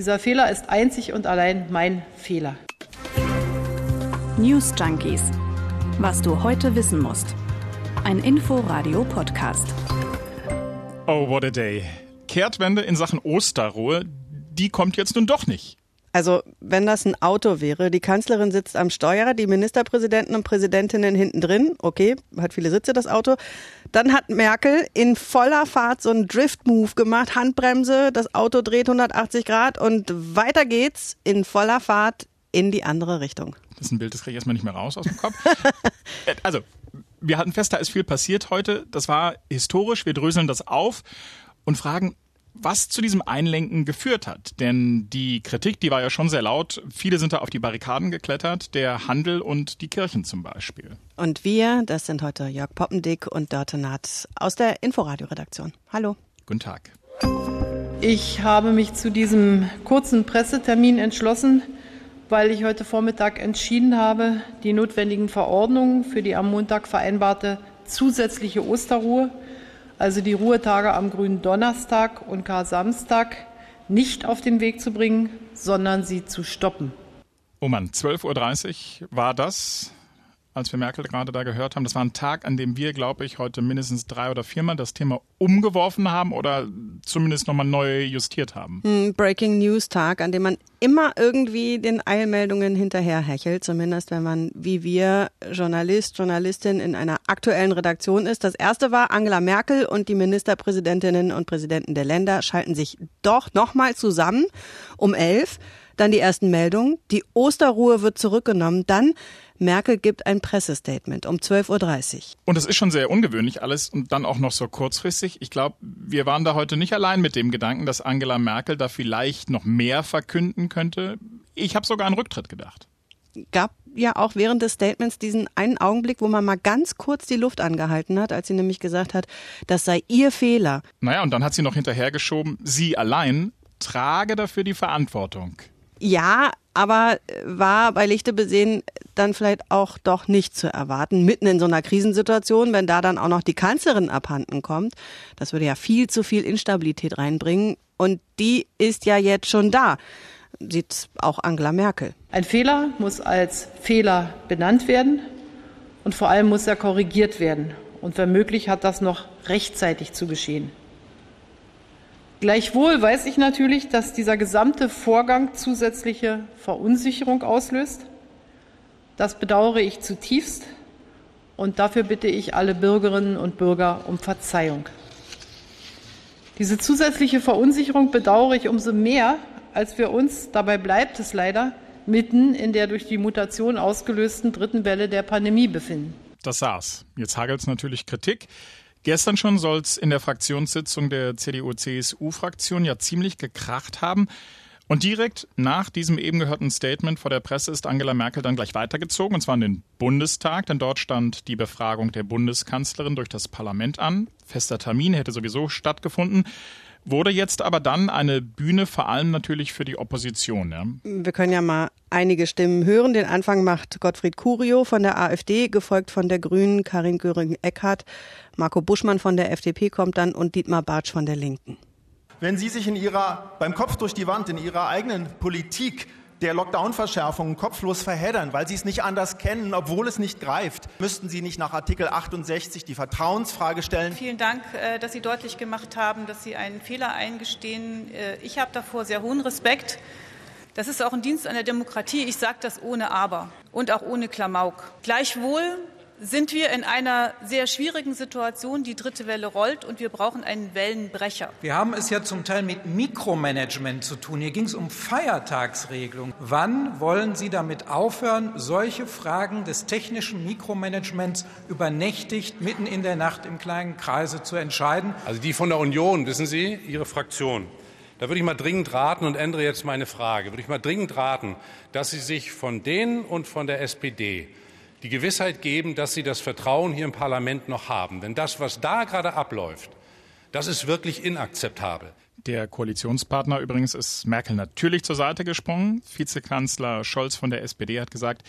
Dieser Fehler ist einzig und allein mein Fehler. News Junkies. Was du heute wissen musst. Ein Info-Radio-Podcast. Oh, what a day. Kehrtwende in Sachen Osterruhe, die kommt jetzt nun doch nicht. Also, wenn das ein Auto wäre, die Kanzlerin sitzt am Steuer, die Ministerpräsidenten und Präsidentinnen hinten drin, okay, hat viele Sitze das Auto, dann hat Merkel in voller Fahrt so einen Drift-Move gemacht, Handbremse, das Auto dreht 180 Grad und weiter geht's in voller Fahrt in die andere Richtung. Das ist ein Bild, das kriege ich erstmal nicht mehr raus aus dem Kopf. Also, wir hatten fest, da ist viel passiert heute. Das war historisch. Wir dröseln das auf und fragen, was zu diesem Einlenken geführt hat. Denn die Kritik, die war ja schon sehr laut. Viele sind da auf die Barrikaden geklettert, der Handel und die Kirchen zum Beispiel. Und wir, das sind heute Jörg Poppendick und Dörte Naht aus der Inforadio-Redaktion. Hallo. Guten Tag. Ich habe mich zu diesem kurzen Pressetermin entschlossen, weil ich heute Vormittag entschieden habe, die notwendigen Verordnungen für die am Montag vereinbarte zusätzliche Osterruhe also die Ruhetage am grünen Donnerstag und Kar-Samstag, nicht auf den Weg zu bringen, sondern sie zu stoppen. Oh Mann, 12.30 Uhr war das als wir Merkel gerade da gehört haben. Das war ein Tag, an dem wir, glaube ich, heute mindestens drei oder viermal das Thema umgeworfen haben oder zumindest nochmal neu justiert haben. Hm, Breaking News Tag, an dem man immer irgendwie den Eilmeldungen hinterherhechelt, zumindest wenn man wie wir Journalist, Journalistin in einer aktuellen Redaktion ist. Das erste war, Angela Merkel und die Ministerpräsidentinnen und Präsidenten der Länder schalten sich doch nochmal zusammen um elf. Dann die ersten Meldungen. Die Osterruhe wird zurückgenommen. Dann Merkel gibt ein Pressestatement um 12.30 Uhr. Und es ist schon sehr ungewöhnlich alles und dann auch noch so kurzfristig. Ich glaube, wir waren da heute nicht allein mit dem Gedanken, dass Angela Merkel da vielleicht noch mehr verkünden könnte. Ich habe sogar an Rücktritt gedacht. Gab ja auch während des Statements diesen einen Augenblick, wo man mal ganz kurz die Luft angehalten hat, als sie nämlich gesagt hat, das sei ihr Fehler. Naja, und dann hat sie noch hinterhergeschoben, sie allein trage dafür die Verantwortung. Ja, aber war bei Lichte besehen dann vielleicht auch doch nicht zu erwarten, mitten in so einer Krisensituation, wenn da dann auch noch die Kanzlerin abhanden kommt. Das würde ja viel zu viel Instabilität reinbringen und die ist ja jetzt schon da. Sieht auch Angela Merkel. Ein Fehler muss als Fehler benannt werden und vor allem muss er korrigiert werden. Und wenn möglich hat das noch rechtzeitig zu geschehen. Gleichwohl weiß ich natürlich, dass dieser gesamte Vorgang zusätzliche Verunsicherung auslöst. Das bedauere ich zutiefst und dafür bitte ich alle Bürgerinnen und Bürger um Verzeihung. Diese zusätzliche Verunsicherung bedauere ich umso mehr, als wir uns, dabei bleibt es leider, mitten in der durch die Mutation ausgelösten dritten Welle der Pandemie befinden. Das saß. Jetzt hagelt es natürlich Kritik. Gestern schon soll es in der Fraktionssitzung der CDU-CSU-Fraktion ja ziemlich gekracht haben. Und direkt nach diesem eben gehörten Statement vor der Presse ist Angela Merkel dann gleich weitergezogen, und zwar in den Bundestag, denn dort stand die Befragung der Bundeskanzlerin durch das Parlament an. Fester Termin hätte sowieso stattgefunden wurde jetzt aber dann eine Bühne vor allem natürlich für die Opposition. Ja. Wir können ja mal einige Stimmen hören. Den Anfang macht Gottfried Curio von der AfD, gefolgt von der Grünen Karin Göring-Eckardt. Marco Buschmann von der FDP kommt dann und Dietmar Bartsch von der Linken. Wenn Sie sich in Ihrer, beim Kopf durch die Wand in Ihrer eigenen Politik der Lockdown-Verschärfungen kopflos verheddern, weil sie es nicht anders kennen, obwohl es nicht greift. Müssten Sie nicht nach Artikel 68 die Vertrauensfrage stellen? Vielen Dank, äh, dass Sie deutlich gemacht haben, dass Sie einen Fehler eingestehen. Äh, ich habe davor sehr hohen Respekt. Das ist auch ein Dienst an der Demokratie. Ich sage das ohne Aber und auch ohne Klamauk. Gleichwohl sind wir in einer sehr schwierigen Situation. Die dritte Welle rollt und wir brauchen einen Wellenbrecher. Wir haben es ja zum Teil mit Mikromanagement zu tun. Hier ging es um Feiertagsregelung. Wann wollen Sie damit aufhören, solche Fragen des technischen Mikromanagements übernächtigt mitten in der Nacht im kleinen Kreise zu entscheiden? Also die von der Union, wissen Sie, Ihre Fraktion. Da würde ich mal dringend raten und ändere jetzt meine Frage. Würde ich mal dringend raten, dass Sie sich von denen und von der SPD die Gewissheit geben, dass sie das Vertrauen hier im Parlament noch haben. Denn das, was da gerade abläuft, das ist wirklich inakzeptabel. Der Koalitionspartner übrigens ist Merkel natürlich zur Seite gesprungen. Vizekanzler Scholz von der SPD hat gesagt,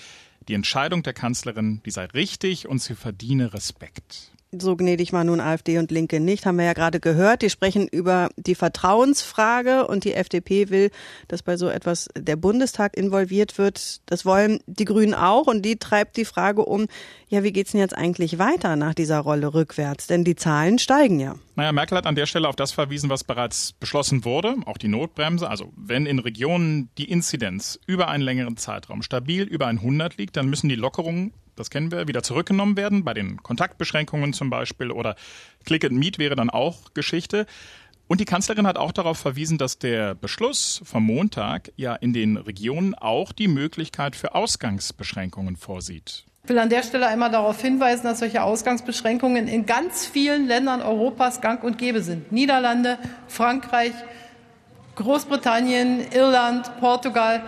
die Entscheidung der Kanzlerin, die sei richtig und sie verdiene Respekt. So gnädig war nun AfD und Linke nicht, haben wir ja gerade gehört. Die sprechen über die Vertrauensfrage und die FDP will, dass bei so etwas der Bundestag involviert wird. Das wollen die Grünen auch und die treibt die Frage um, ja, wie geht's denn jetzt eigentlich weiter nach dieser Rolle rückwärts? Denn die Zahlen steigen ja. Naja, Merkel hat an der Stelle auf das verwiesen, was bereits beschlossen wurde, auch die Notbremse. Also wenn in Regionen die Inzidenz über einen längeren Zeitraum stabil über 100 liegt, dann müssen die Lockerungen das kennen wir, wieder zurückgenommen werden, bei den Kontaktbeschränkungen zum Beispiel oder Click and Meet wäre dann auch Geschichte. Und die Kanzlerin hat auch darauf verwiesen, dass der Beschluss vom Montag ja in den Regionen auch die Möglichkeit für Ausgangsbeschränkungen vorsieht. Ich will an der Stelle einmal darauf hinweisen, dass solche Ausgangsbeschränkungen in ganz vielen Ländern Europas gang und gäbe sind. Niederlande, Frankreich, Großbritannien, Irland, Portugal.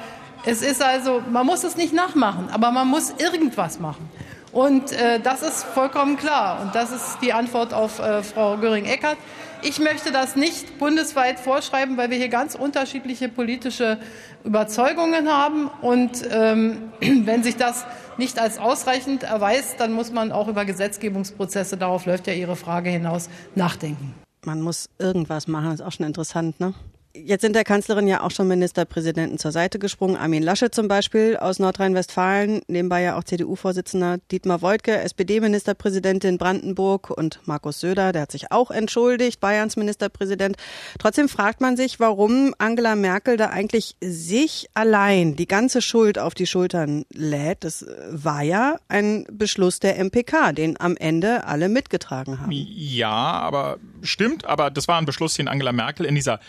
Es ist also, man muss es nicht nachmachen, aber man muss irgendwas machen. Und äh, das ist vollkommen klar. Und das ist die Antwort auf äh, Frau Göring-Eckardt. Ich möchte das nicht bundesweit vorschreiben, weil wir hier ganz unterschiedliche politische Überzeugungen haben. Und ähm, wenn sich das nicht als ausreichend erweist, dann muss man auch über Gesetzgebungsprozesse, darauf läuft ja Ihre Frage hinaus, nachdenken. Man muss irgendwas machen, ist auch schon interessant, ne? Jetzt sind der Kanzlerin ja auch schon Ministerpräsidenten zur Seite gesprungen. Armin Laschet zum Beispiel aus Nordrhein-Westfalen, nebenbei ja auch CDU-Vorsitzender Dietmar Woidke, SPD-Ministerpräsidentin Brandenburg und Markus Söder, der hat sich auch entschuldigt, Bayerns Ministerpräsident. Trotzdem fragt man sich, warum Angela Merkel da eigentlich sich allein die ganze Schuld auf die Schultern lädt. Das war ja ein Beschluss der MPK, den am Ende alle mitgetragen haben. Ja, aber stimmt, aber das war ein Beschluss, den Angela Merkel in dieser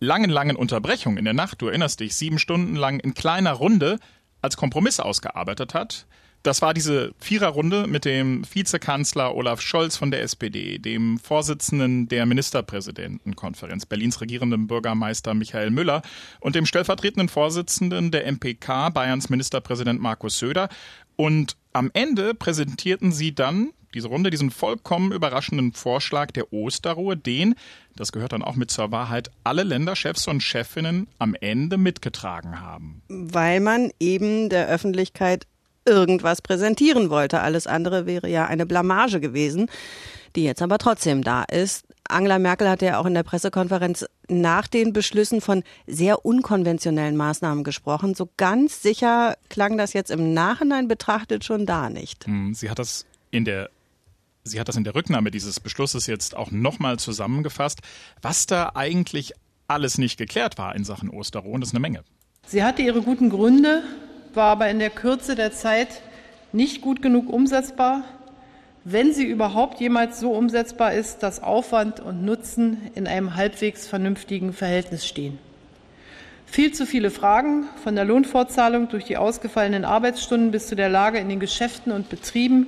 langen, langen Unterbrechung in der Nacht, du erinnerst dich, sieben Stunden lang in kleiner Runde als Kompromiss ausgearbeitet hat. Das war diese Viererrunde mit dem Vizekanzler Olaf Scholz von der SPD, dem Vorsitzenden der Ministerpräsidentenkonferenz, Berlins regierendem Bürgermeister Michael Müller und dem stellvertretenden Vorsitzenden der MPK, Bayerns Ministerpräsident Markus Söder. Und am Ende präsentierten sie dann diese Runde diesen vollkommen überraschenden Vorschlag der Osterruhe, den, das gehört dann auch mit zur Wahrheit, alle Länderchefs und Chefinnen am Ende mitgetragen haben. Weil man eben der Öffentlichkeit irgendwas präsentieren wollte. Alles andere wäre ja eine Blamage gewesen, die jetzt aber trotzdem da ist. Angela Merkel hatte ja auch in der Pressekonferenz nach den Beschlüssen von sehr unkonventionellen Maßnahmen gesprochen. So ganz sicher klang das jetzt im Nachhinein betrachtet schon da nicht. Hm, sie hat das in der Sie hat das in der Rücknahme dieses Beschlusses jetzt auch nochmal zusammengefasst, was da eigentlich alles nicht geklärt war in Sachen Osterruhe. das ist eine Menge. Sie hatte ihre guten Gründe, war aber in der Kürze der Zeit nicht gut genug umsetzbar, wenn sie überhaupt jemals so umsetzbar ist, dass Aufwand und Nutzen in einem halbwegs vernünftigen Verhältnis stehen. Viel zu viele Fragen von der Lohnfortzahlung durch die ausgefallenen Arbeitsstunden bis zu der Lage in den Geschäften und Betrieben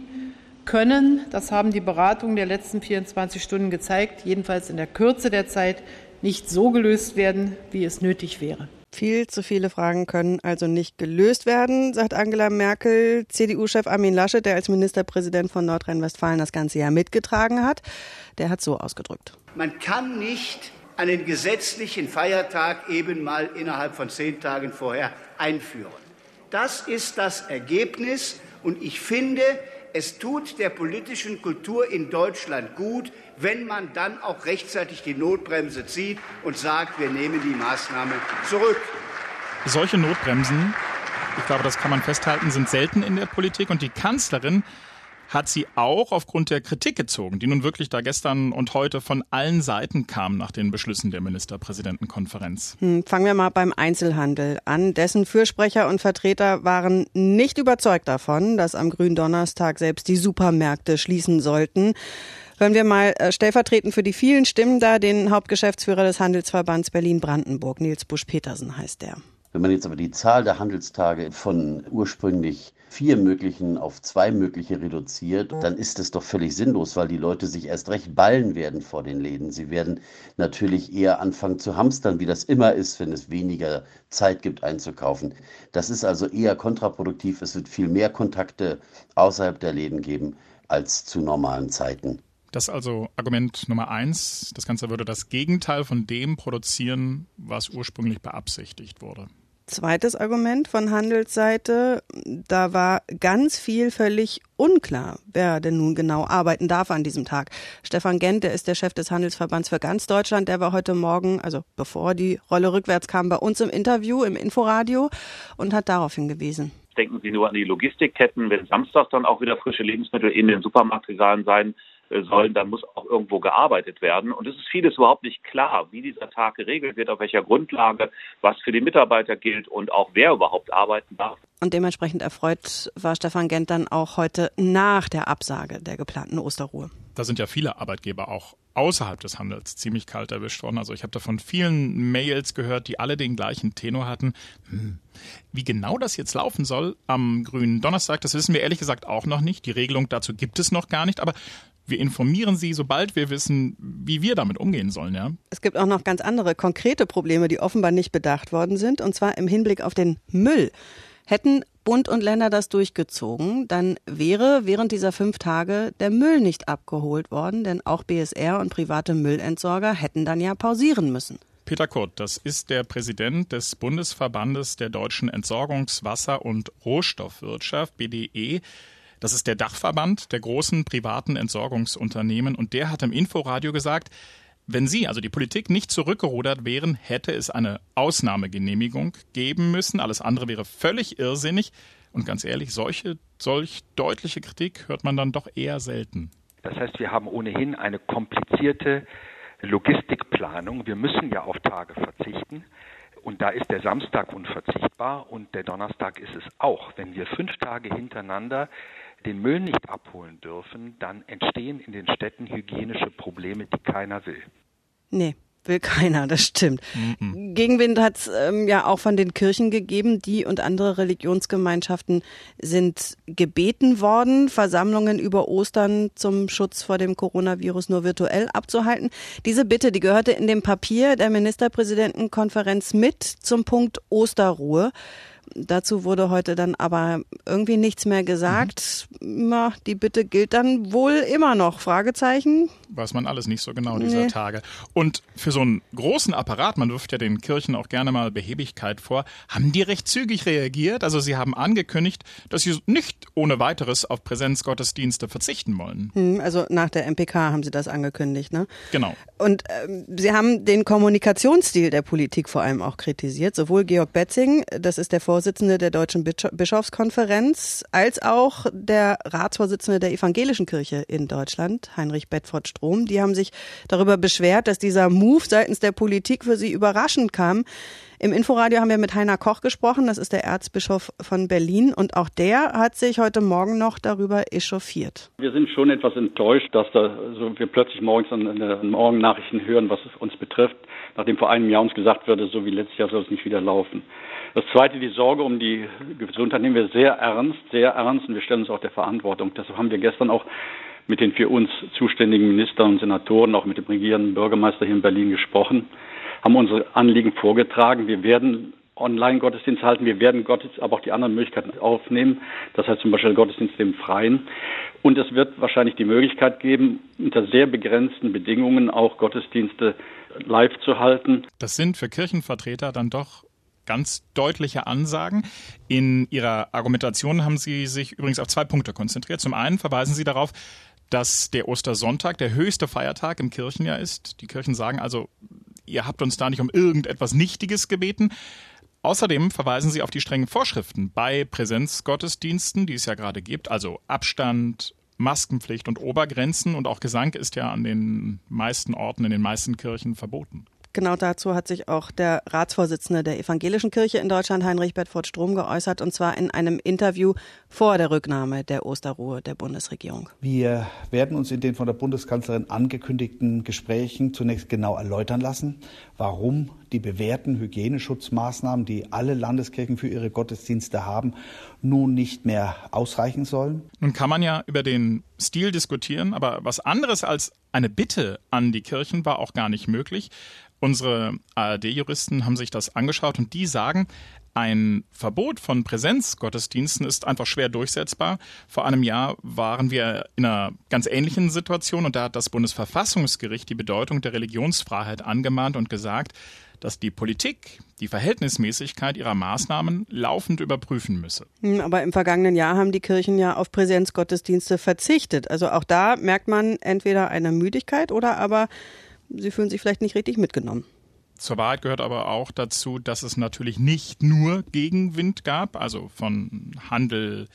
können, das haben die Beratungen der letzten 24 Stunden gezeigt, jedenfalls in der Kürze der Zeit nicht so gelöst werden, wie es nötig wäre. Viel zu viele Fragen können also nicht gelöst werden, sagt Angela Merkel. CDU-Chef Armin Laschet, der als Ministerpräsident von Nordrhein-Westfalen das ganze Jahr mitgetragen hat, der hat so ausgedrückt. Man kann nicht einen gesetzlichen Feiertag eben mal innerhalb von zehn Tagen vorher einführen. Das ist das Ergebnis und ich finde, es tut der politischen Kultur in Deutschland gut, wenn man dann auch rechtzeitig die Notbremse zieht und sagt, wir nehmen die Maßnahme zurück. Solche Notbremsen, ich glaube, das kann man festhalten, sind selten in der Politik und die Kanzlerin hat sie auch aufgrund der Kritik gezogen, die nun wirklich da gestern und heute von allen Seiten kam nach den Beschlüssen der Ministerpräsidentenkonferenz. Hm, fangen wir mal beim Einzelhandel an. Dessen Fürsprecher und Vertreter waren nicht überzeugt davon, dass am Gründonnerstag selbst die Supermärkte schließen sollten. Hören wir mal äh, stellvertretend für die vielen Stimmen da den Hauptgeschäftsführer des Handelsverbands Berlin-Brandenburg, Nils Busch-Petersen heißt der. Wenn man jetzt aber die Zahl der Handelstage von ursprünglich vier möglichen auf zwei mögliche reduziert, dann ist es doch völlig sinnlos, weil die Leute sich erst recht ballen werden vor den Läden. Sie werden natürlich eher anfangen zu hamstern, wie das immer ist, wenn es weniger Zeit gibt einzukaufen. Das ist also eher kontraproduktiv. Es wird viel mehr Kontakte außerhalb der Läden geben als zu normalen Zeiten. Das ist also Argument Nummer eins. Das Ganze würde das Gegenteil von dem produzieren, was ursprünglich beabsichtigt wurde. Zweites Argument von Handelsseite, da war ganz viel völlig unklar, wer denn nun genau arbeiten darf an diesem Tag. Stefan Gent, der ist der Chef des Handelsverbands für ganz Deutschland, der war heute Morgen, also bevor die Rolle rückwärts kam, bei uns im Interview im Inforadio und hat darauf hingewiesen. Denken Sie nur an die Logistikketten, wenn Samstag dann auch wieder frische Lebensmittel in den Supermarktregalen sein sollen, dann muss auch irgendwo gearbeitet werden. Und es ist vieles überhaupt nicht klar, wie dieser Tag geregelt wird, auf welcher Grundlage, was für die Mitarbeiter gilt und auch wer überhaupt arbeiten darf. Und dementsprechend erfreut war Stefan Gent dann auch heute nach der Absage der geplanten Osterruhe. Da sind ja viele Arbeitgeber auch außerhalb des Handels ziemlich kalt erwischt worden. Also ich habe da von vielen Mails gehört, die alle den gleichen Tenor hatten. Hm. Wie genau das jetzt laufen soll am grünen Donnerstag, das wissen wir ehrlich gesagt auch noch nicht. Die Regelung dazu gibt es noch gar nicht. Aber wir informieren Sie, sobald wir wissen, wie wir damit umgehen sollen, ja? Es gibt auch noch ganz andere konkrete Probleme, die offenbar nicht bedacht worden sind, und zwar im Hinblick auf den Müll. Hätten Bund und Länder das durchgezogen, dann wäre während dieser fünf Tage der Müll nicht abgeholt worden, denn auch BSR und private Müllentsorger hätten dann ja pausieren müssen. Peter Kurt, das ist der Präsident des Bundesverbandes der deutschen Entsorgungs-, Wasser- und Rohstoffwirtschaft, BDE. Das ist der Dachverband der großen privaten Entsorgungsunternehmen und der hat im Inforadio gesagt, wenn Sie, also die Politik, nicht zurückgerudert wären, hätte es eine Ausnahmegenehmigung geben müssen. Alles andere wäre völlig irrsinnig. Und ganz ehrlich, solche, solch deutliche Kritik hört man dann doch eher selten. Das heißt, wir haben ohnehin eine komplizierte Logistikplanung. Wir müssen ja auf Tage verzichten. Und da ist der Samstag unverzichtbar und der Donnerstag ist es auch. Wenn wir fünf Tage hintereinander den Müll nicht abholen dürfen, dann entstehen in den Städten hygienische Probleme, die keiner will. Nee, will keiner, das stimmt. Mhm. Gegenwind hat es ähm, ja auch von den Kirchen gegeben. Die und andere Religionsgemeinschaften sind gebeten worden, Versammlungen über Ostern zum Schutz vor dem Coronavirus nur virtuell abzuhalten. Diese Bitte, die gehörte in dem Papier der Ministerpräsidentenkonferenz mit zum Punkt Osterruhe. Dazu wurde heute dann aber irgendwie nichts mehr gesagt. Mhm. Na, die Bitte gilt dann wohl immer noch. Fragezeichen. Weiß man alles nicht so genau dieser nee. Tage. Und für so einen großen Apparat, man wirft ja den Kirchen auch gerne mal Behebigkeit vor, haben die recht zügig reagiert. Also sie haben angekündigt, dass sie nicht ohne weiteres auf Präsenzgottesdienste verzichten wollen. Hm, also nach der MPK haben sie das angekündigt, ne? Genau. Und ähm, sie haben den Kommunikationsstil der Politik vor allem auch kritisiert. Sowohl Georg Betzing, das ist der Vorsitzende Vorsitzende der Deutschen Bischofskonferenz als auch der Ratsvorsitzende der Evangelischen Kirche in Deutschland, Heinrich Bedford Strom. Die haben sich darüber beschwert, dass dieser Move seitens der Politik für sie überraschend kam. Im Inforadio haben wir mit Heiner Koch gesprochen, das ist der Erzbischof von Berlin und auch der hat sich heute Morgen noch darüber echauffiert. Wir sind schon etwas enttäuscht, dass da so wir plötzlich morgens an den Morgennachrichten hören, was uns betrifft, nachdem vor einem Jahr uns gesagt wurde, so wie letztes Jahr soll es nicht wieder laufen. Das Zweite, die Sorge um die Gesundheit nehmen wir sehr ernst, sehr ernst und wir stellen uns auch der Verantwortung. Deshalb haben wir gestern auch mit den für uns zuständigen Ministern und Senatoren, auch mit dem regierenden Bürgermeister hier in Berlin gesprochen, haben unsere Anliegen vorgetragen. Wir werden Online-Gottesdienst halten. Wir werden Gottesdienst, aber auch die anderen Möglichkeiten aufnehmen. Das heißt zum Beispiel Gottesdienst im Freien. Und es wird wahrscheinlich die Möglichkeit geben, unter sehr begrenzten Bedingungen auch Gottesdienste live zu halten. Das sind für Kirchenvertreter dann doch ganz deutliche Ansagen. In Ihrer Argumentation haben Sie sich übrigens auf zwei Punkte konzentriert. Zum einen verweisen Sie darauf, dass der Ostersonntag der höchste Feiertag im Kirchenjahr ist. Die Kirchen sagen also, ihr habt uns da nicht um irgendetwas Nichtiges gebeten. Außerdem verweisen sie auf die strengen Vorschriften bei Präsenzgottesdiensten, die es ja gerade gibt, also Abstand, Maskenpflicht und Obergrenzen und auch Gesang ist ja an den meisten Orten, in den meisten Kirchen verboten. Genau dazu hat sich auch der Ratsvorsitzende der Evangelischen Kirche in Deutschland, Heinrich Bedford Strom, geäußert, und zwar in einem Interview vor der Rücknahme der Osterruhe der Bundesregierung. Wir werden uns in den von der Bundeskanzlerin angekündigten Gesprächen zunächst genau erläutern lassen, warum die bewährten Hygieneschutzmaßnahmen, die alle Landeskirchen für ihre Gottesdienste haben, nun nicht mehr ausreichen sollen. Nun kann man ja über den Stil diskutieren, aber was anderes als eine Bitte an die Kirchen war auch gar nicht möglich. Unsere ARD-Juristen haben sich das angeschaut und die sagen, ein Verbot von Präsenzgottesdiensten ist einfach schwer durchsetzbar. Vor einem Jahr waren wir in einer ganz ähnlichen Situation und da hat das Bundesverfassungsgericht die Bedeutung der Religionsfreiheit angemahnt und gesagt, dass die Politik die Verhältnismäßigkeit ihrer Maßnahmen laufend überprüfen müsse. Hm, aber im vergangenen Jahr haben die Kirchen ja auf Präsenzgottesdienste verzichtet. Also auch da merkt man entweder eine Müdigkeit oder aber sie fühlen sich vielleicht nicht richtig mitgenommen. Zur Wahrheit gehört aber auch dazu, dass es natürlich nicht nur Gegenwind gab, also von Handel,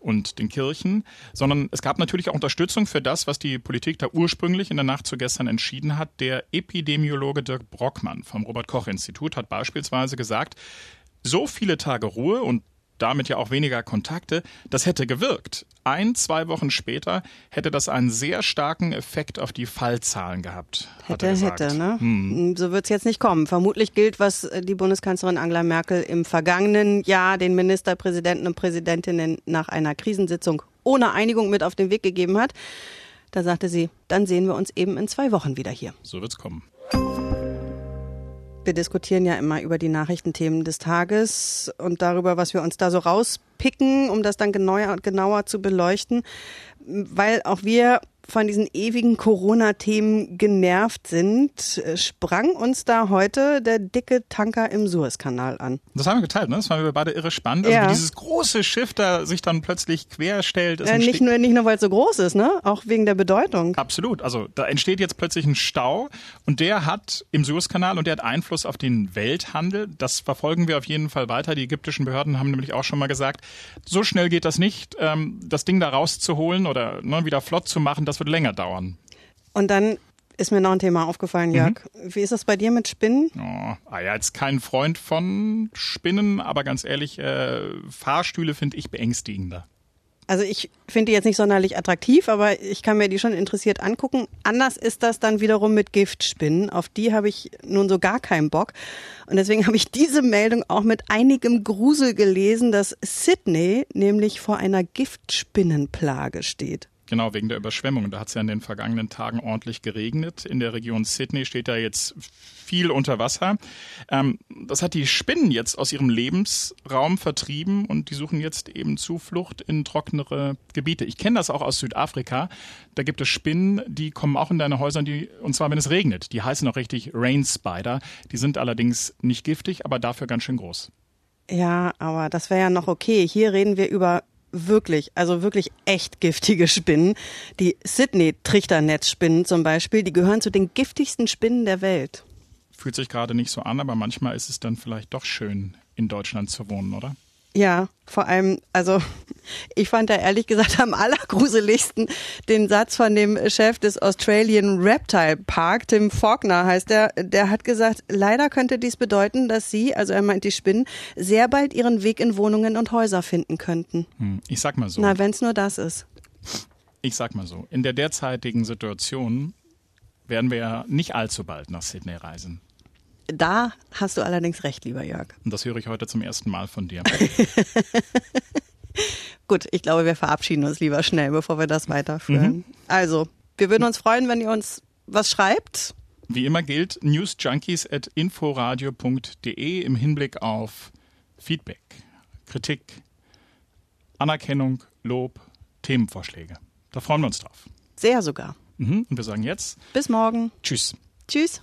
und den Kirchen, sondern es gab natürlich auch Unterstützung für das, was die Politik da ursprünglich in der Nacht zu gestern entschieden hat. Der Epidemiologe Dirk Brockmann vom Robert Koch Institut hat beispielsweise gesagt, so viele Tage Ruhe und damit ja auch weniger Kontakte, das hätte gewirkt. Ein, zwei Wochen später hätte das einen sehr starken Effekt auf die Fallzahlen gehabt. Hätte, hätte, ne? Hm. So wird es jetzt nicht kommen. Vermutlich gilt, was äh, die Bundeskanzlerin Angela Merkel im vergangenen Jahr den Ministerpräsidenten und Präsidentinnen nach einer Krisensitzung ohne Einigung mit auf den Weg gegeben hat. Da sagte sie, dann sehen wir uns eben in zwei Wochen wieder hier. So wird's kommen. Wir diskutieren ja immer über die Nachrichtenthemen des Tages und darüber, was wir uns da so rauspicken, um das dann genauer, genauer zu beleuchten, weil auch wir von diesen ewigen Corona-Themen genervt sind, sprang uns da heute der dicke Tanker im Suezkanal an. Das haben wir geteilt, ne? Das waren wir beide irre spannend. Also ja. wie dieses große Schiff da sich dann plötzlich querstellt. Ja, nicht nur, nicht nur, weil es so groß ist, ne? Auch wegen der Bedeutung. Absolut. Also da entsteht jetzt plötzlich ein Stau und der hat im Suezkanal und der hat Einfluss auf den Welthandel. Das verfolgen wir auf jeden Fall weiter. Die ägyptischen Behörden haben nämlich auch schon mal gesagt, so schnell geht das nicht, ähm, das Ding da rauszuholen oder ne, wieder flott zu machen. Das das wird länger dauern. Und dann ist mir noch ein Thema aufgefallen, Jörg. Mhm. Wie ist das bei dir mit Spinnen? Oh, ah ja, jetzt kein Freund von Spinnen, aber ganz ehrlich, äh, Fahrstühle finde ich beängstigender. Also ich finde die jetzt nicht sonderlich attraktiv, aber ich kann mir die schon interessiert angucken. Anders ist das dann wiederum mit Giftspinnen. Auf die habe ich nun so gar keinen Bock. Und deswegen habe ich diese Meldung auch mit einigem Grusel gelesen, dass Sydney nämlich vor einer Giftspinnenplage steht. Genau, wegen der Überschwemmungen. Da hat es ja in den vergangenen Tagen ordentlich geregnet. In der Region Sydney steht da jetzt viel unter Wasser. Ähm, das hat die Spinnen jetzt aus ihrem Lebensraum vertrieben und die suchen jetzt eben Zuflucht in trockenere Gebiete. Ich kenne das auch aus Südafrika. Da gibt es Spinnen, die kommen auch in deine Häuser, die, und zwar wenn es regnet. Die heißen auch richtig Rain Spider. Die sind allerdings nicht giftig, aber dafür ganz schön groß. Ja, aber das wäre ja noch okay. Hier reden wir über wirklich, also wirklich echt giftige Spinnen. Die Sydney-Trichternetzspinnen zum Beispiel, die gehören zu den giftigsten Spinnen der Welt. Fühlt sich gerade nicht so an, aber manchmal ist es dann vielleicht doch schön, in Deutschland zu wohnen, oder? Ja, vor allem, also ich fand da ehrlich gesagt am allergruseligsten den Satz von dem Chef des Australian Reptile Park, Tim Faulkner heißt er, der hat gesagt, leider könnte dies bedeuten, dass sie, also er meint die Spinnen, sehr bald ihren Weg in Wohnungen und Häuser finden könnten. Hm, ich sag mal so. Na, wenn es nur das ist. Ich sag mal so, in der derzeitigen Situation werden wir ja nicht allzu bald nach Sydney reisen. Da hast du allerdings recht, lieber Jörg. Und das höre ich heute zum ersten Mal von dir. Gut, ich glaube, wir verabschieden uns lieber schnell, bevor wir das weiterführen. Mhm. Also, wir würden uns freuen, wenn ihr uns was schreibt. Wie immer gilt newsjunkies at inforadio.de im Hinblick auf Feedback, Kritik, Anerkennung, Lob, Themenvorschläge. Da freuen wir uns drauf. Sehr sogar. Mhm. Und wir sagen jetzt bis morgen. Tschüss. Tschüss.